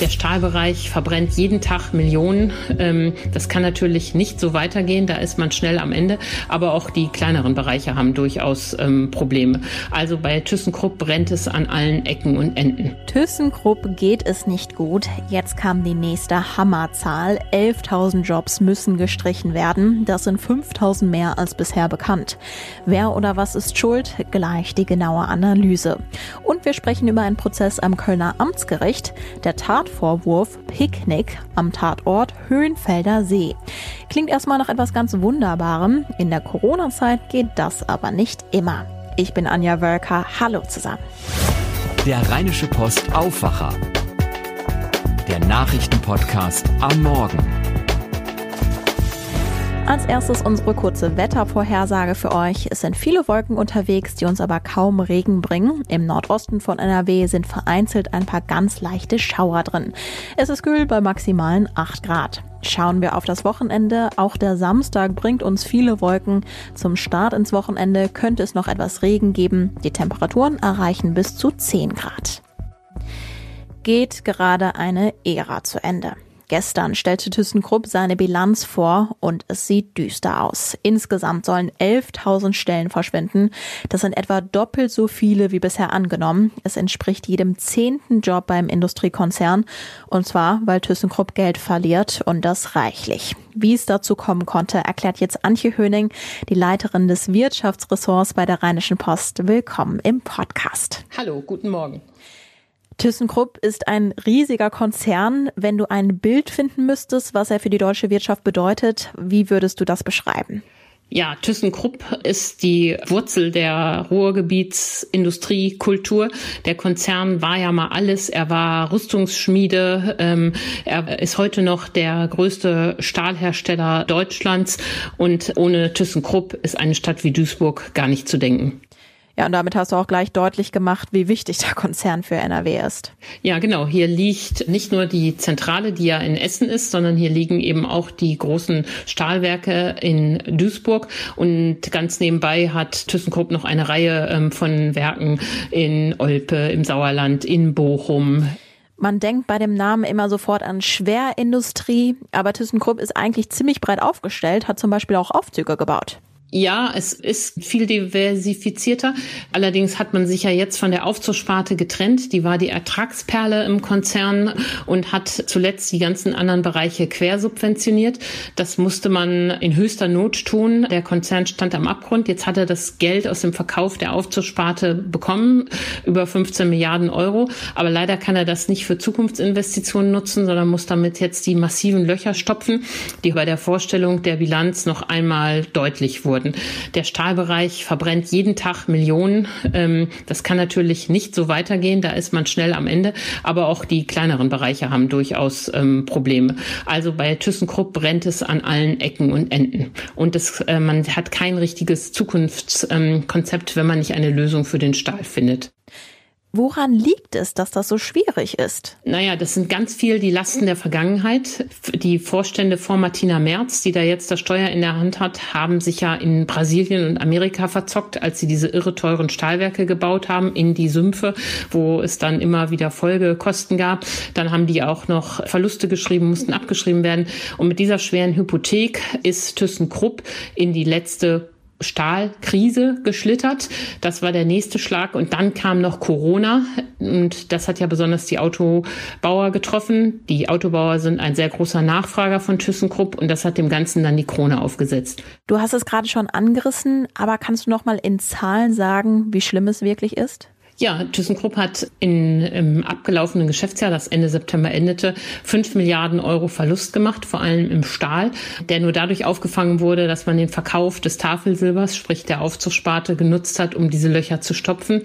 Der Stahlbereich verbrennt jeden Tag Millionen. Ähm, das kann natürlich nicht so weitergehen, da ist man schnell am Ende. Aber auch die kleineren Bereiche haben durchaus ähm, Probleme. Also bei ThyssenKrupp brennt es an allen Ecken und Enden. ThyssenKrupp geht es nicht gut. Jetzt kam die nächste Hammerzahl. 11.000 Jobs müssen gestrichen werden. Das sind 5.000 mehr als bisher bekannt. Wer oder was ist schuld? Gleich die genaue Analyse. Und wir sprechen über einen Prozess am Kölner Amtsgericht. Der Tatvorwurf Picknick am Tatort Höhenfelder See. Klingt erstmal nach etwas ganz Wunderbarem. In der Corona-Zeit geht das aber nicht immer. Ich bin Anja Wölker. Hallo zusammen. Der Rheinische Post Aufwacher. Der Nachrichtenpodcast am Morgen. Als erstes unsere kurze Wettervorhersage für euch. Es sind viele Wolken unterwegs, die uns aber kaum Regen bringen. Im Nordosten von NRW sind vereinzelt ein paar ganz leichte Schauer drin. Es ist kühl bei maximalen 8 Grad. Schauen wir auf das Wochenende. Auch der Samstag bringt uns viele Wolken. Zum Start ins Wochenende könnte es noch etwas Regen geben. Die Temperaturen erreichen bis zu 10 Grad. Geht gerade eine Ära zu Ende. Gestern stellte ThyssenKrupp seine Bilanz vor und es sieht düster aus. Insgesamt sollen 11.000 Stellen verschwinden. Das sind etwa doppelt so viele wie bisher angenommen. Es entspricht jedem zehnten Job beim Industriekonzern. Und zwar, weil ThyssenKrupp Geld verliert und das reichlich. Wie es dazu kommen konnte, erklärt jetzt Antje Höning, die Leiterin des Wirtschaftsressorts bei der Rheinischen Post. Willkommen im Podcast. Hallo, guten Morgen. ThyssenKrupp ist ein riesiger Konzern. Wenn du ein Bild finden müsstest, was er für die deutsche Wirtschaft bedeutet, wie würdest du das beschreiben? Ja, ThyssenKrupp ist die Wurzel der Ruhrgebietsindustrie, Kultur. Der Konzern war ja mal alles. Er war Rüstungsschmiede. Ähm, er ist heute noch der größte Stahlhersteller Deutschlands. Und ohne ThyssenKrupp ist eine Stadt wie Duisburg gar nicht zu denken. Ja, und damit hast du auch gleich deutlich gemacht, wie wichtig der Konzern für NRW ist. Ja, genau. Hier liegt nicht nur die Zentrale, die ja in Essen ist, sondern hier liegen eben auch die großen Stahlwerke in Duisburg. Und ganz nebenbei hat ThyssenKrupp noch eine Reihe ähm, von Werken in Olpe, im Sauerland, in Bochum, man denkt bei dem Namen immer sofort an Schwerindustrie, aber ThyssenKrupp ist eigentlich ziemlich breit aufgestellt, hat zum Beispiel auch Aufzüge gebaut. Ja, es ist viel diversifizierter. Allerdings hat man sich ja jetzt von der Aufzugssparte getrennt. Die war die Ertragsperle im Konzern und hat zuletzt die ganzen anderen Bereiche quersubventioniert. Das musste man in höchster Not tun. Der Konzern stand am Abgrund. Jetzt hat er das Geld aus dem Verkauf der Aufzugssparte bekommen, über 15 Milliarden Euro. Aber leider kann er das nicht für Zukunftsinvestitionen nutzen, sondern muss damit jetzt die massiven Löcher stopfen, die bei der Vorstellung der Bilanz noch einmal deutlich wurden wurden. Der Stahlbereich verbrennt jeden Tag Millionen. Ähm, das kann natürlich nicht so weitergehen, da ist man schnell am Ende. Aber auch die kleineren Bereiche haben durchaus ähm, Probleme. Also bei ThyssenKrupp brennt es an allen Ecken und Enden. Und es, äh, man hat kein richtiges Zukunftskonzept, wenn man nicht eine Lösung für den Stahl findet. Woran liegt es, dass das so schwierig ist? Naja, das sind ganz viel die Lasten der Vergangenheit. Die Vorstände vor Martina Merz, die da jetzt das Steuer in der Hand hat, haben sich ja in Brasilien und Amerika verzockt, als sie diese irre teuren Stahlwerke gebaut haben in die Sümpfe, wo es dann immer wieder Folgekosten gab. Dann haben die auch noch Verluste geschrieben, mussten abgeschrieben werden. Und mit dieser schweren Hypothek ist ThyssenKrupp in die letzte Stahlkrise geschlittert. Das war der nächste Schlag. Und dann kam noch Corona. Und das hat ja besonders die Autobauer getroffen. Die Autobauer sind ein sehr großer Nachfrager von ThyssenKrupp. Und das hat dem Ganzen dann die Krone aufgesetzt. Du hast es gerade schon angerissen. Aber kannst du noch mal in Zahlen sagen, wie schlimm es wirklich ist? Ja, ThyssenKrupp hat in, im abgelaufenen Geschäftsjahr, das Ende September endete, fünf Milliarden Euro Verlust gemacht, vor allem im Stahl, der nur dadurch aufgefangen wurde, dass man den Verkauf des Tafelsilbers, sprich der Aufzugssparte, genutzt hat, um diese Löcher zu stopfen.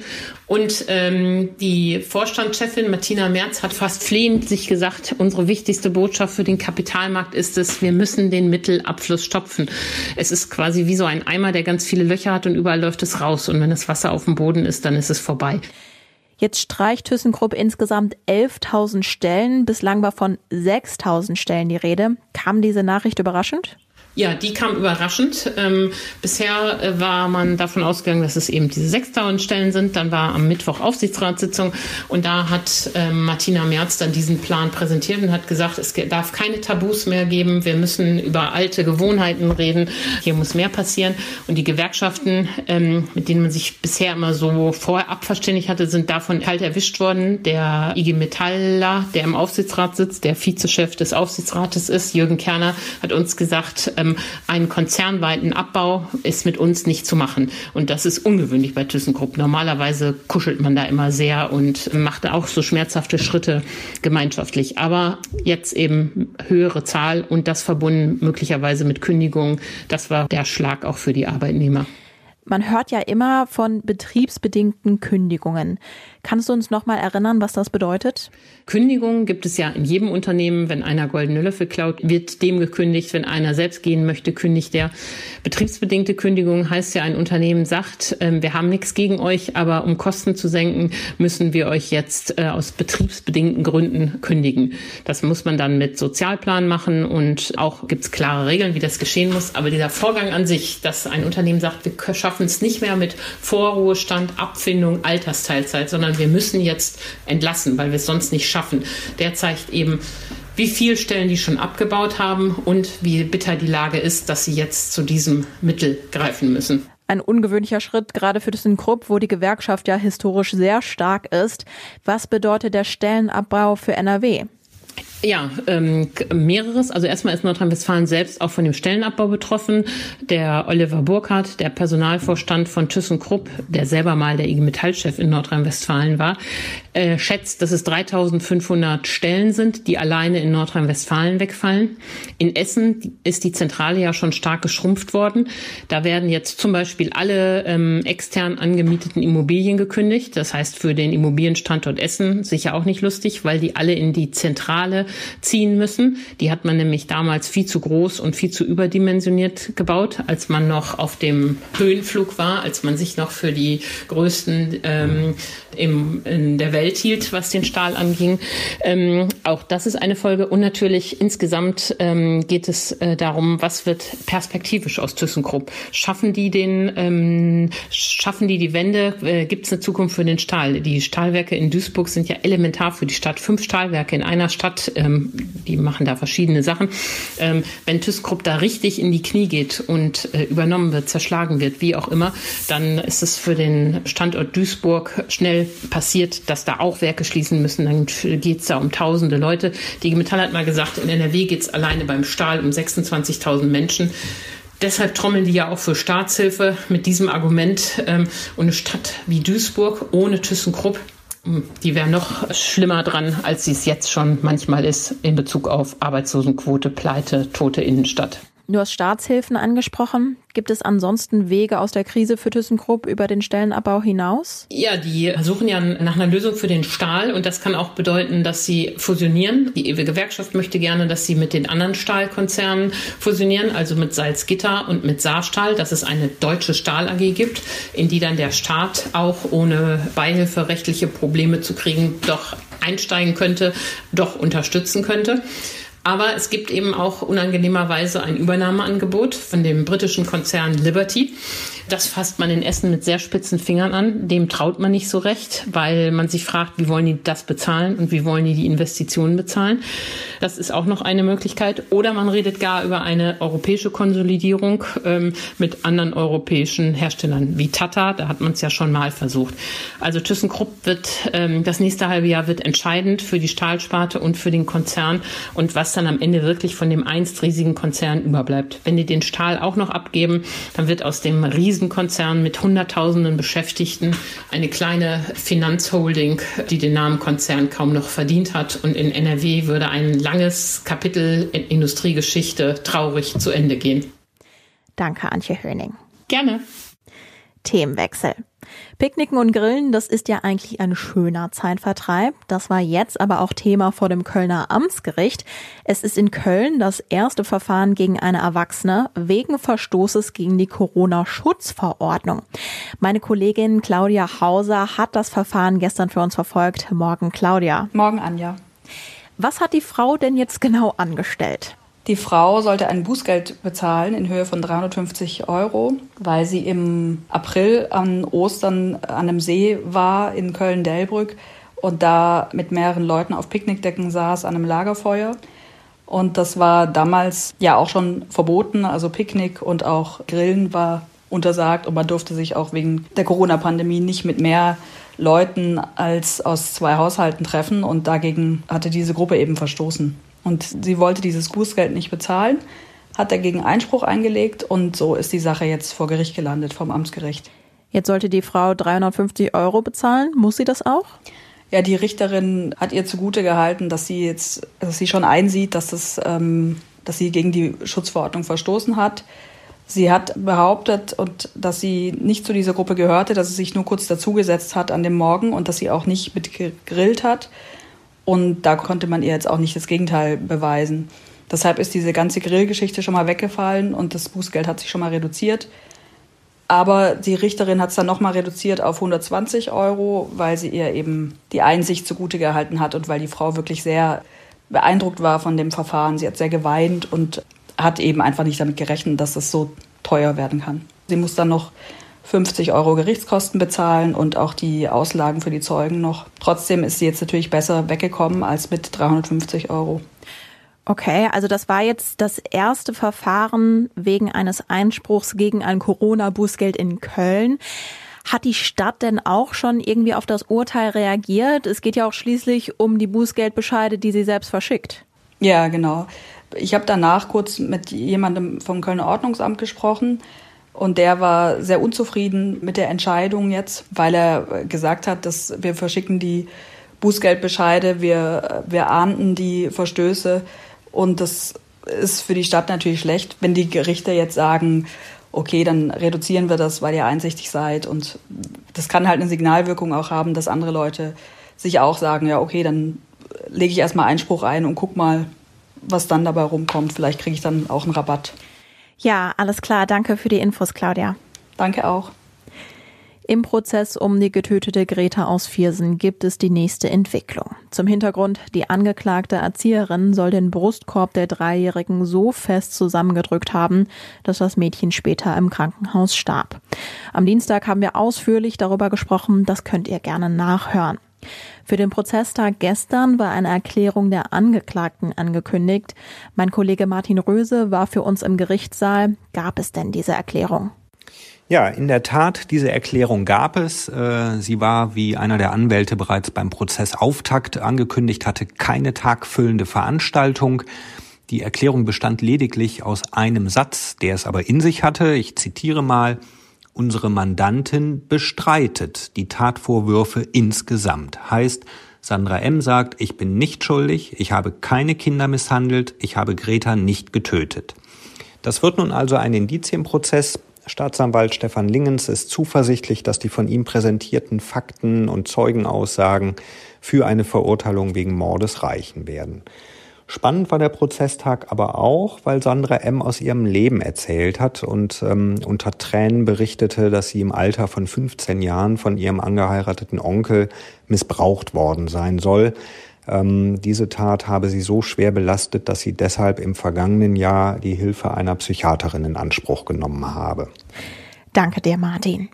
Und ähm, die Vorstandschefin Martina Merz hat fast flehend sich gesagt, unsere wichtigste Botschaft für den Kapitalmarkt ist es, wir müssen den Mittelabfluss stopfen. Es ist quasi wie so ein Eimer, der ganz viele Löcher hat und überall läuft es raus. Und wenn das Wasser auf dem Boden ist, dann ist es vorbei. Jetzt streicht ThyssenKrupp insgesamt 11.000 Stellen. Bislang war von 6.000 Stellen die Rede. Kam diese Nachricht überraschend? Ja, die kam überraschend. Ähm, bisher äh, war man davon ausgegangen, dass es eben diese 6000 Stellen sind. Dann war am Mittwoch Aufsichtsratssitzung und da hat ähm, Martina Merz dann diesen Plan präsentiert und hat gesagt, es darf keine Tabus mehr geben. Wir müssen über alte Gewohnheiten reden. Hier muss mehr passieren. Und die Gewerkschaften, ähm, mit denen man sich bisher immer so vorher abverständigt hatte, sind davon kalt erwischt worden. Der IG Metaller, der im Aufsichtsrat sitzt, der Vizechef des Aufsichtsrates ist, Jürgen Kerner, hat uns gesagt, ähm, einen konzernweiten Abbau ist mit uns nicht zu machen. Und das ist ungewöhnlich bei ThyssenKrupp. Normalerweise kuschelt man da immer sehr und macht auch so schmerzhafte Schritte gemeinschaftlich. Aber jetzt eben höhere Zahl und das verbunden möglicherweise mit Kündigungen. Das war der Schlag auch für die Arbeitnehmer. Man hört ja immer von betriebsbedingten Kündigungen. Kannst du uns noch mal erinnern, was das bedeutet? Kündigungen gibt es ja in jedem Unternehmen. Wenn einer goldene Löffel klaut, wird dem gekündigt. Wenn einer selbst gehen möchte, kündigt er. Betriebsbedingte Kündigung heißt ja, ein Unternehmen sagt, äh, wir haben nichts gegen euch, aber um Kosten zu senken, müssen wir euch jetzt äh, aus betriebsbedingten Gründen kündigen. Das muss man dann mit Sozialplan machen und auch gibt es klare Regeln, wie das geschehen muss. Aber dieser Vorgang an sich, dass ein Unternehmen sagt, wir schaffen es nicht mehr mit Vorruhestand, Abfindung, Altersteilzeit, sondern wir müssen jetzt entlassen, weil wir es sonst nicht schaffen. Der zeigt eben, wie viele Stellen die schon abgebaut haben und wie bitter die Lage ist, dass sie jetzt zu diesem Mittel greifen müssen. Ein ungewöhnlicher Schritt, gerade für ThyssenKrupp, wo die Gewerkschaft ja historisch sehr stark ist. Was bedeutet der Stellenabbau für NRW? Ja, ähm, mehreres. Also erstmal ist Nordrhein-Westfalen selbst auch von dem Stellenabbau betroffen. Der Oliver Burkhardt, der Personalvorstand von ThyssenKrupp, der selber mal der IG Metall-Chef in Nordrhein-Westfalen war, äh, schätzt, dass es 3500 Stellen sind, die alleine in Nordrhein-Westfalen wegfallen. In Essen ist die Zentrale ja schon stark geschrumpft worden. Da werden jetzt zum Beispiel alle ähm, extern angemieteten Immobilien gekündigt. Das heißt für den Immobilienstandort Essen sicher auch nicht lustig, weil die alle in die Zentrale ziehen müssen. Die hat man nämlich damals viel zu groß und viel zu überdimensioniert gebaut, als man noch auf dem Höhenflug war, als man sich noch für die größten ähm, im, in der Welt hielt, was den Stahl anging. Ähm, auch das ist eine Folge. Und natürlich insgesamt ähm, geht es äh, darum, was wird perspektivisch aus ThyssenKrupp? Schaffen die den, ähm, schaffen die die Wende? Äh, Gibt es eine Zukunft für den Stahl? Die Stahlwerke in Duisburg sind ja elementar für die Stadt. Fünf Stahlwerke in einer Stadt, ähm, die machen da verschiedene Sachen. Ähm, wenn ThyssenKrupp da richtig in die Knie geht und äh, übernommen wird, zerschlagen wird, wie auch immer, dann ist es für den Standort Duisburg schnell passiert, dass da auch Werke schließen müssen. Dann geht es da um tausende Leute. Die Metall hat mal gesagt, in NRW geht es alleine beim Stahl um 26.000 Menschen. Deshalb trommeln die ja auch für Staatshilfe mit diesem Argument. Ähm, und eine Stadt wie Duisburg ohne ThyssenKrupp, die wäre noch schlimmer dran, als sie es jetzt schon manchmal ist in Bezug auf Arbeitslosenquote, Pleite, tote Innenstadt. Du hast Staatshilfen angesprochen. Gibt es ansonsten Wege aus der Krise für ThyssenKrupp über den Stellenabbau hinaus? Ja, die suchen ja nach einer Lösung für den Stahl und das kann auch bedeuten, dass sie fusionieren. Die EWE Gewerkschaft möchte gerne, dass sie mit den anderen Stahlkonzernen fusionieren, also mit Salzgitter und mit Saarstahl, dass es eine deutsche Stahl AG gibt, in die dann der Staat auch ohne Beihilfe rechtliche Probleme zu kriegen doch einsteigen könnte, doch unterstützen könnte. Aber es gibt eben auch unangenehmerweise ein Übernahmeangebot von dem britischen Konzern Liberty. Das fasst man in Essen mit sehr spitzen Fingern an. Dem traut man nicht so recht, weil man sich fragt, wie wollen die das bezahlen und wie wollen die die Investitionen bezahlen. Das ist auch noch eine Möglichkeit. Oder man redet gar über eine europäische Konsolidierung ähm, mit anderen europäischen Herstellern wie Tata. Da hat man es ja schon mal versucht. Also ThyssenKrupp wird ähm, das nächste halbe Jahr wird entscheidend für die Stahlsparte und für den Konzern und was dann am Ende wirklich von dem einst riesigen Konzern überbleibt. Wenn die den Stahl auch noch abgeben, dann wird aus dem Riesenkonzern mit Hunderttausenden Beschäftigten, eine kleine Finanzholding, die den Namen Konzern kaum noch verdient hat. Und in NRW würde ein langes Kapitel in Industriegeschichte traurig zu Ende gehen. Danke, Antje Höning. Gerne. Themenwechsel. Picknicken und Grillen, das ist ja eigentlich ein schöner Zeitvertreib. Das war jetzt aber auch Thema vor dem Kölner Amtsgericht. Es ist in Köln das erste Verfahren gegen eine Erwachsene wegen Verstoßes gegen die Corona-Schutzverordnung. Meine Kollegin Claudia Hauser hat das Verfahren gestern für uns verfolgt. Morgen, Claudia. Morgen, Anja. Was hat die Frau denn jetzt genau angestellt? Die Frau sollte ein Bußgeld bezahlen in Höhe von 350 Euro, weil sie im April an Ostern an einem See war in Köln-Delbrück und da mit mehreren Leuten auf Picknickdecken saß an einem Lagerfeuer. Und das war damals ja auch schon verboten. Also Picknick und auch Grillen war untersagt und man durfte sich auch wegen der Corona-Pandemie nicht mit mehr Leuten als aus zwei Haushalten treffen. Und dagegen hatte diese Gruppe eben verstoßen. Und sie wollte dieses Bußgeld nicht bezahlen, hat dagegen Einspruch eingelegt und so ist die Sache jetzt vor Gericht gelandet, vom Amtsgericht. Jetzt sollte die Frau 350 Euro bezahlen. Muss sie das auch? Ja, die Richterin hat ihr zugute gehalten, dass sie jetzt, dass sie schon einsieht, dass das, ähm, dass sie gegen die Schutzverordnung verstoßen hat. Sie hat behauptet, und dass sie nicht zu dieser Gruppe gehörte, dass sie sich nur kurz dazugesetzt hat an dem Morgen und dass sie auch nicht mitgegrillt hat. Und da konnte man ihr jetzt auch nicht das Gegenteil beweisen. Deshalb ist diese ganze Grillgeschichte schon mal weggefallen und das Bußgeld hat sich schon mal reduziert. Aber die Richterin hat es dann nochmal reduziert auf 120 Euro, weil sie ihr eben die Einsicht zugute gehalten hat und weil die Frau wirklich sehr beeindruckt war von dem Verfahren. Sie hat sehr geweint und hat eben einfach nicht damit gerechnet, dass es so teuer werden kann. Sie muss dann noch 50 Euro Gerichtskosten bezahlen und auch die Auslagen für die Zeugen noch. Trotzdem ist sie jetzt natürlich besser weggekommen als mit 350 Euro. Okay, also das war jetzt das erste Verfahren wegen eines Einspruchs gegen ein Corona-Bußgeld in Köln. Hat die Stadt denn auch schon irgendwie auf das Urteil reagiert? Es geht ja auch schließlich um die Bußgeldbescheide, die sie selbst verschickt. Ja, genau. Ich habe danach kurz mit jemandem vom Kölner Ordnungsamt gesprochen und der war sehr unzufrieden mit der Entscheidung jetzt, weil er gesagt hat, dass wir verschicken die Bußgeldbescheide, wir, wir ahnten die Verstöße und das ist für die Stadt natürlich schlecht, wenn die Gerichte jetzt sagen, okay, dann reduzieren wir das, weil ihr einsichtig seid. Und das kann halt eine Signalwirkung auch haben, dass andere Leute sich auch sagen, ja, okay, dann lege ich erstmal Einspruch ein und guck mal, was dann dabei rumkommt. Vielleicht kriege ich dann auch einen Rabatt. Ja, alles klar. Danke für die Infos, Claudia. Danke auch. Im Prozess um die getötete Greta aus Viersen gibt es die nächste Entwicklung. Zum Hintergrund, die angeklagte Erzieherin soll den Brustkorb der Dreijährigen so fest zusammengedrückt haben, dass das Mädchen später im Krankenhaus starb. Am Dienstag haben wir ausführlich darüber gesprochen, das könnt ihr gerne nachhören. Für den Prozesstag gestern war eine Erklärung der Angeklagten angekündigt. Mein Kollege Martin Röse war für uns im Gerichtssaal. Gab es denn diese Erklärung? Ja, in der Tat, diese Erklärung gab es. Äh, sie war, wie einer der Anwälte bereits beim Prozessauftakt angekündigt hatte, keine tagfüllende Veranstaltung. Die Erklärung bestand lediglich aus einem Satz, der es aber in sich hatte. Ich zitiere mal. Unsere Mandantin bestreitet die Tatvorwürfe insgesamt. Heißt, Sandra M. sagt, ich bin nicht schuldig, ich habe keine Kinder misshandelt, ich habe Greta nicht getötet. Das wird nun also ein Indizienprozess. Staatsanwalt Stefan Lingens ist zuversichtlich, dass die von ihm präsentierten Fakten und Zeugenaussagen für eine Verurteilung wegen Mordes reichen werden. Spannend war der Prozesstag aber auch, weil Sandra M. aus ihrem Leben erzählt hat und ähm, unter Tränen berichtete, dass sie im Alter von 15 Jahren von ihrem angeheirateten Onkel missbraucht worden sein soll. Ähm, diese Tat habe sie so schwer belastet, dass sie deshalb im vergangenen Jahr die Hilfe einer Psychiaterin in Anspruch genommen habe. Danke dir, Martin.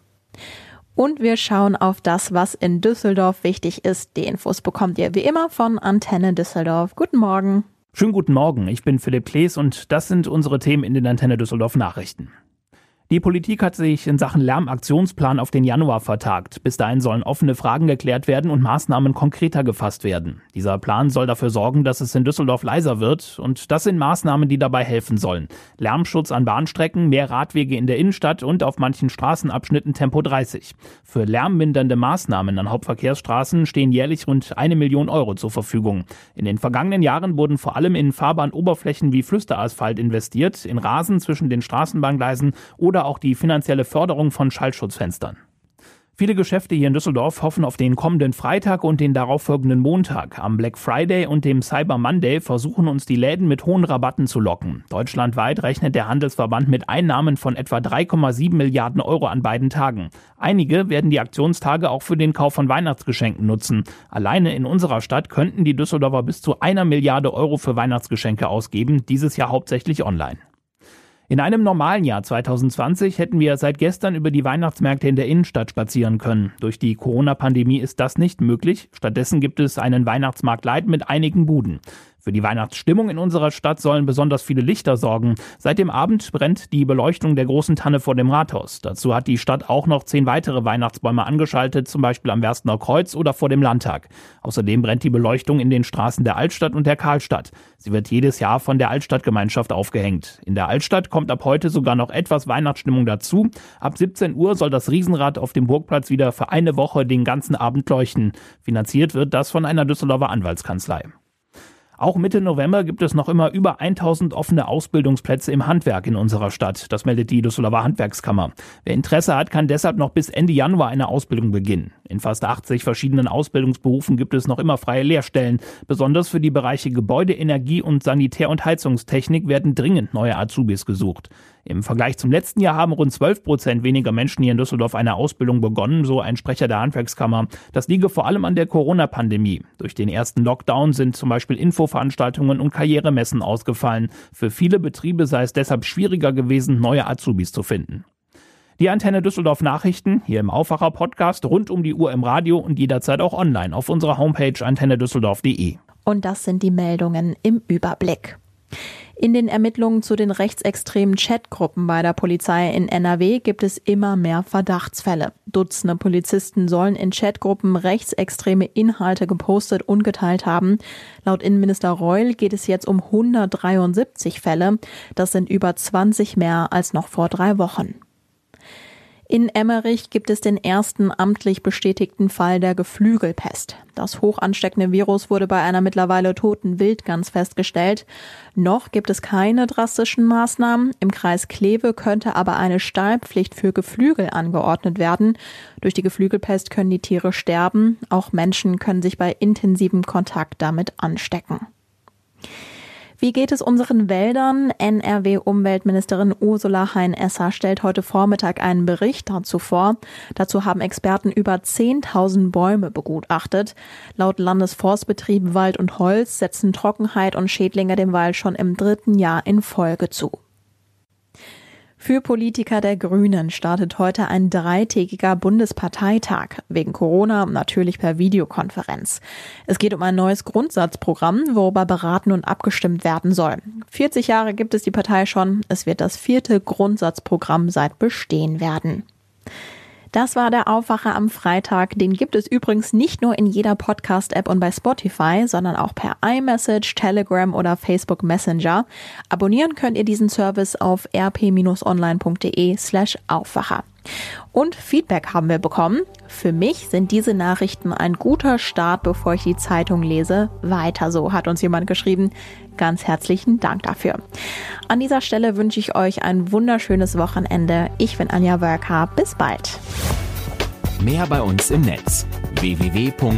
Und wir schauen auf das, was in Düsseldorf wichtig ist. Die Infos bekommt ihr wie immer von Antenne Düsseldorf. Guten Morgen. Schönen guten Morgen. Ich bin Philipp Klees und das sind unsere Themen in den Antenne Düsseldorf Nachrichten. Die Politik hat sich in Sachen Lärmaktionsplan auf den Januar vertagt. Bis dahin sollen offene Fragen geklärt werden und Maßnahmen konkreter gefasst werden. Dieser Plan soll dafür sorgen, dass es in Düsseldorf leiser wird und das sind Maßnahmen, die dabei helfen sollen. Lärmschutz an Bahnstrecken, mehr Radwege in der Innenstadt und auf manchen Straßenabschnitten Tempo 30. Für lärmmindernde Maßnahmen an Hauptverkehrsstraßen stehen jährlich rund eine Million Euro zur Verfügung. In den vergangenen Jahren wurden vor allem in Fahrbahnoberflächen wie Flüsterasphalt investiert, in Rasen zwischen den Straßenbahngleisen oder oder auch die finanzielle Förderung von Schallschutzfenstern. Viele Geschäfte hier in Düsseldorf hoffen auf den kommenden Freitag und den darauffolgenden Montag. Am Black Friday und dem Cyber Monday versuchen uns die Läden mit hohen Rabatten zu locken. Deutschlandweit rechnet der Handelsverband mit Einnahmen von etwa 3,7 Milliarden Euro an beiden Tagen. Einige werden die Aktionstage auch für den Kauf von Weihnachtsgeschenken nutzen. Alleine in unserer Stadt könnten die Düsseldorfer bis zu einer Milliarde Euro für Weihnachtsgeschenke ausgeben, dieses Jahr hauptsächlich online. In einem normalen Jahr 2020 hätten wir seit gestern über die Weihnachtsmärkte in der Innenstadt spazieren können. Durch die Corona-Pandemie ist das nicht möglich. Stattdessen gibt es einen Weihnachtsmarkt Light mit einigen Buden. Für die Weihnachtsstimmung in unserer Stadt sollen besonders viele Lichter sorgen. Seit dem Abend brennt die Beleuchtung der großen Tanne vor dem Rathaus. Dazu hat die Stadt auch noch zehn weitere Weihnachtsbäume angeschaltet, zum Beispiel am Werstener Kreuz oder vor dem Landtag. Außerdem brennt die Beleuchtung in den Straßen der Altstadt und der Karlstadt. Sie wird jedes Jahr von der Altstadtgemeinschaft aufgehängt. In der Altstadt kommt ab heute sogar noch etwas Weihnachtsstimmung dazu. Ab 17 Uhr soll das Riesenrad auf dem Burgplatz wieder für eine Woche den ganzen Abend leuchten. Finanziert wird das von einer Düsseldorfer Anwaltskanzlei. Auch Mitte November gibt es noch immer über 1000 offene Ausbildungsplätze im Handwerk in unserer Stadt. Das meldet die Düsseldorfer Handwerkskammer. Wer Interesse hat, kann deshalb noch bis Ende Januar eine Ausbildung beginnen. In fast 80 verschiedenen Ausbildungsberufen gibt es noch immer freie Lehrstellen. Besonders für die Bereiche Gebäude, Energie und Sanitär- und Heizungstechnik werden dringend neue Azubis gesucht. Im Vergleich zum letzten Jahr haben rund 12 Prozent weniger Menschen hier in Düsseldorf eine Ausbildung begonnen, so ein Sprecher der Handwerkskammer. Das liege vor allem an der Corona-Pandemie. Durch den ersten Lockdown sind zum Beispiel Infoveranstaltungen und Karrieremessen ausgefallen. Für viele Betriebe sei es deshalb schwieriger gewesen, neue Azubis zu finden. Die Antenne Düsseldorf Nachrichten hier im Aufwacher Podcast rund um die Uhr im Radio und jederzeit auch online auf unserer Homepage antennedüsseldorf.de. Und das sind die Meldungen im Überblick. In den Ermittlungen zu den rechtsextremen Chatgruppen bei der Polizei in NRW gibt es immer mehr Verdachtsfälle. Dutzende Polizisten sollen in Chatgruppen rechtsextreme Inhalte gepostet und geteilt haben. Laut Innenminister Reul geht es jetzt um 173 Fälle. Das sind über 20 mehr als noch vor drei Wochen. In Emmerich gibt es den ersten amtlich bestätigten Fall der Geflügelpest. Das hochansteckende Virus wurde bei einer mittlerweile toten Wildgans festgestellt. Noch gibt es keine drastischen Maßnahmen. Im Kreis Kleve könnte aber eine Stallpflicht für Geflügel angeordnet werden. Durch die Geflügelpest können die Tiere sterben. Auch Menschen können sich bei intensivem Kontakt damit anstecken. Wie geht es unseren Wäldern? NRW-Umweltministerin Ursula Hein-Esser stellt heute Vormittag einen Bericht dazu vor. Dazu haben Experten über 10.000 Bäume begutachtet. Laut Landesforstbetrieb Wald und Holz setzen Trockenheit und Schädlinge dem Wald schon im dritten Jahr in Folge zu. Für Politiker der Grünen startet heute ein dreitägiger Bundesparteitag. Wegen Corona natürlich per Videokonferenz. Es geht um ein neues Grundsatzprogramm, worüber beraten und abgestimmt werden soll. 40 Jahre gibt es die Partei schon. Es wird das vierte Grundsatzprogramm seit Bestehen werden. Das war der Aufwacher am Freitag. Den gibt es übrigens nicht nur in jeder Podcast-App und bei Spotify, sondern auch per iMessage, Telegram oder Facebook Messenger. Abonnieren könnt ihr diesen Service auf rp-online.de slash Aufwacher. Und Feedback haben wir bekommen. Für mich sind diese Nachrichten ein guter Start, bevor ich die Zeitung lese. Weiter so, hat uns jemand geschrieben. Ganz herzlichen Dank dafür. An dieser Stelle wünsche ich euch ein wunderschönes Wochenende. Ich bin Anja Wörker. Bis bald. Mehr bei uns im Netz www.rp-online.de